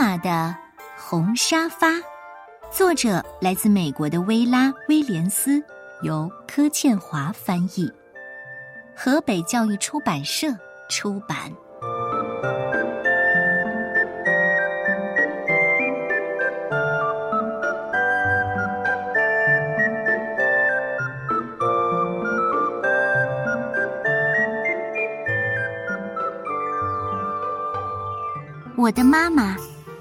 妈的红沙发，作者来自美国的薇拉·威廉斯，由柯倩华翻译，河北教育出版社出版。我的妈妈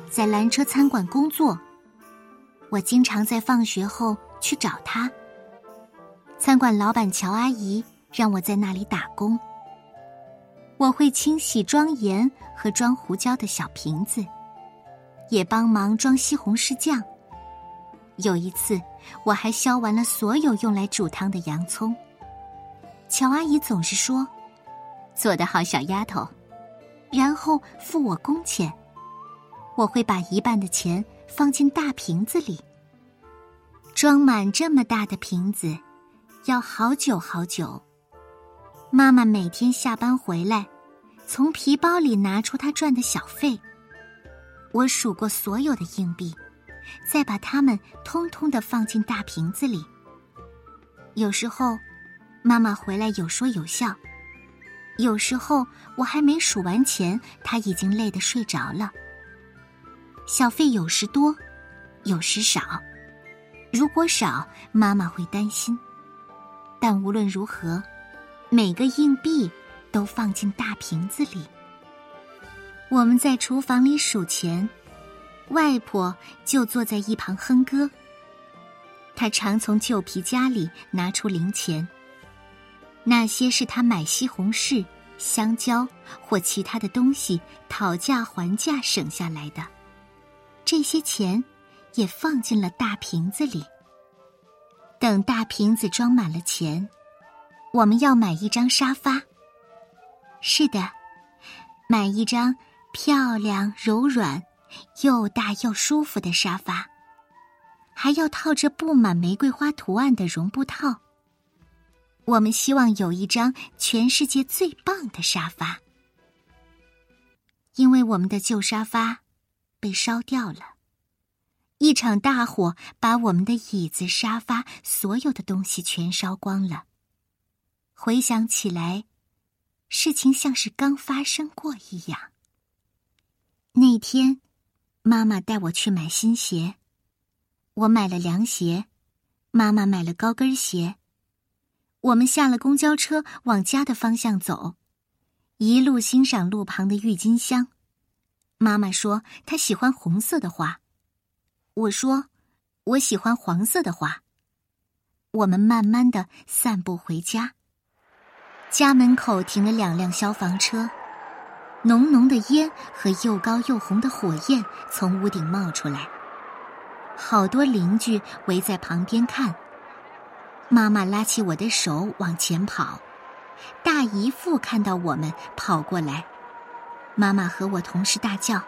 在蓝车餐馆工作，我经常在放学后去找她。餐馆老板乔阿姨让我在那里打工。我会清洗装盐和装胡椒的小瓶子，也帮忙装西红柿酱。有一次，我还削完了所有用来煮汤的洋葱。乔阿姨总是说：“做得好，小丫头。”然后付我工钱，我会把一半的钱放进大瓶子里。装满这么大的瓶子，要好久好久。妈妈每天下班回来，从皮包里拿出她赚的小费。我数过所有的硬币，再把它们通通的放进大瓶子里。有时候，妈妈回来有说有笑。有时候我还没数完钱，她已经累得睡着了。小费有时多，有时少。如果少，妈妈会担心。但无论如何，每个硬币都放进大瓶子里。我们在厨房里数钱，外婆就坐在一旁哼歌。她常从旧皮夹里拿出零钱。那些是他买西红柿、香蕉或其他的东西讨价还价省下来的，这些钱也放进了大瓶子里。等大瓶子装满了钱，我们要买一张沙发。是的，买一张漂亮、柔软、又大又舒服的沙发，还要套着布满玫瑰花图案的绒布套。我们希望有一张全世界最棒的沙发，因为我们的旧沙发被烧掉了。一场大火把我们的椅子、沙发，所有的东西全烧光了。回想起来，事情像是刚发生过一样。那天，妈妈带我去买新鞋，我买了凉鞋，妈妈买了高跟鞋。我们下了公交车，往家的方向走，一路欣赏路旁的郁金香。妈妈说她喜欢红色的花，我说我喜欢黄色的花。我们慢慢的散步回家。家门口停了两辆消防车，浓浓的烟和又高又红的火焰从屋顶冒出来，好多邻居围在旁边看。妈妈拉起我的手往前跑，大姨父看到我们跑过来，妈妈和我同时大叫：“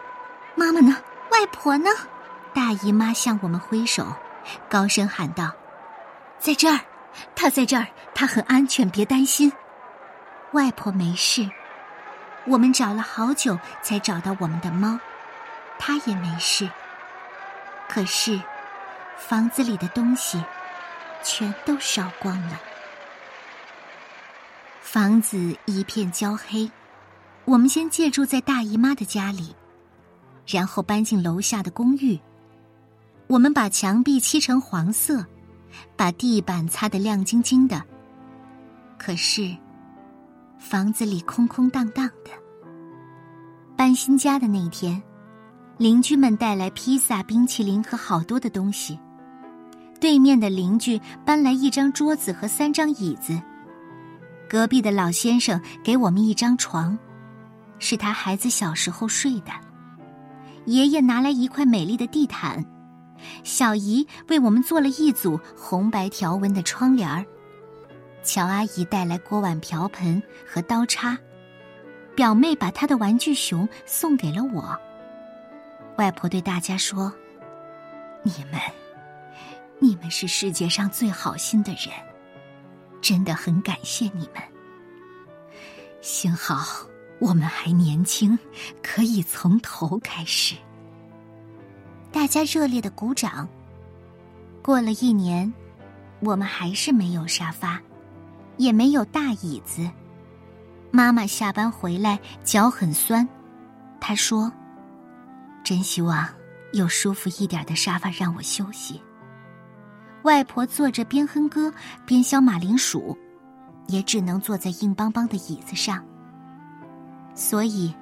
妈妈呢？外婆呢？”大姨妈向我们挥手，高声喊道：“在这儿，她在这儿，她很安全，别担心。”外婆没事，我们找了好久才找到我们的猫，它也没事。可是，房子里的东西。全都烧光了，房子一片焦黑。我们先借住在大姨妈的家里，然后搬进楼下的公寓。我们把墙壁漆成黄色，把地板擦得亮晶晶的。可是，房子里空空荡荡的。搬新家的那天，邻居们带来披萨、冰淇淋和好多的东西。对面的邻居搬来一张桌子和三张椅子，隔壁的老先生给我们一张床，是他孩子小时候睡的。爷爷拿来一块美丽的地毯，小姨为我们做了一组红白条纹的窗帘儿。乔阿姨带来锅碗瓢盆和刀叉，表妹把她的玩具熊送给了我。外婆对大家说：“你们。”你们是世界上最好心的人，真的很感谢你们。幸好我们还年轻，可以从头开始。大家热烈的鼓掌。过了一年，我们还是没有沙发，也没有大椅子。妈妈下班回来脚很酸，她说：“真希望有舒服一点的沙发让我休息。”外婆坐着边哼歌边削马铃薯，也只能坐在硬邦邦的椅子上。所以，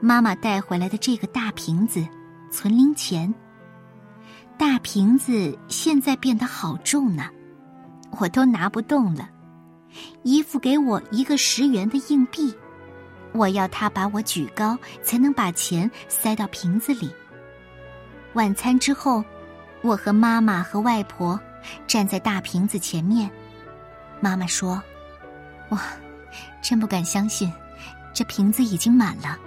妈妈带回来的这个大瓶子存零钱。大瓶子现在变得好重呢，我都拿不动了。姨父给我一个十元的硬币，我要他把我举高，才能把钱塞到瓶子里。晚餐之后，我和妈妈和外婆。站在大瓶子前面，妈妈说：“哇，真不敢相信，这瓶子已经满了。”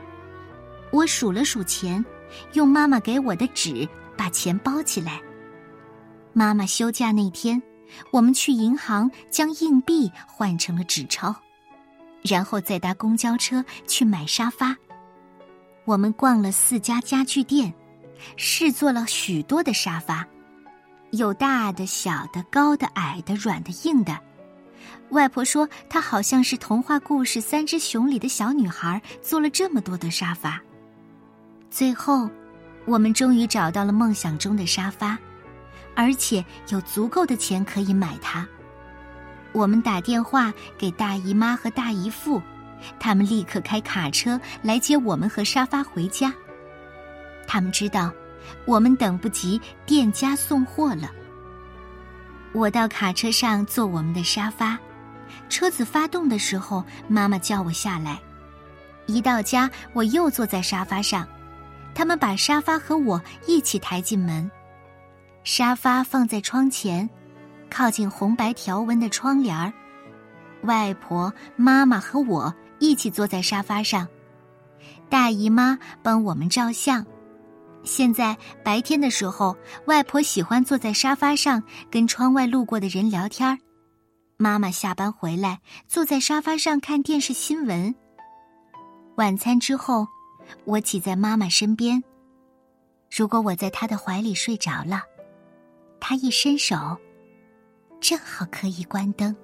我数了数钱，用妈妈给我的纸把钱包起来。妈妈休假那天，我们去银行将硬币换成了纸钞，然后再搭公交车去买沙发。我们逛了四家家具店，试坐了许多的沙发。有大的、小的、高的、矮的、软的、硬的。外婆说，她好像是童话故事《三只熊》里的小女孩，坐了这么多的沙发。最后，我们终于找到了梦想中的沙发，而且有足够的钱可以买它。我们打电话给大姨妈和大姨父，他们立刻开卡车来接我们和沙发回家。他们知道。我们等不及店家送货了。我到卡车上坐我们的沙发，车子发动的时候，妈妈叫我下来。一到家，我又坐在沙发上，他们把沙发和我一起抬进门。沙发放在窗前，靠近红白条纹的窗帘儿。外婆、妈妈和我一起坐在沙发上，大姨妈帮我们照相。现在白天的时候，外婆喜欢坐在沙发上跟窗外路过的人聊天儿。妈妈下班回来，坐在沙发上看电视新闻。晚餐之后，我挤在妈妈身边。如果我在她的怀里睡着了，她一伸手，正好可以关灯。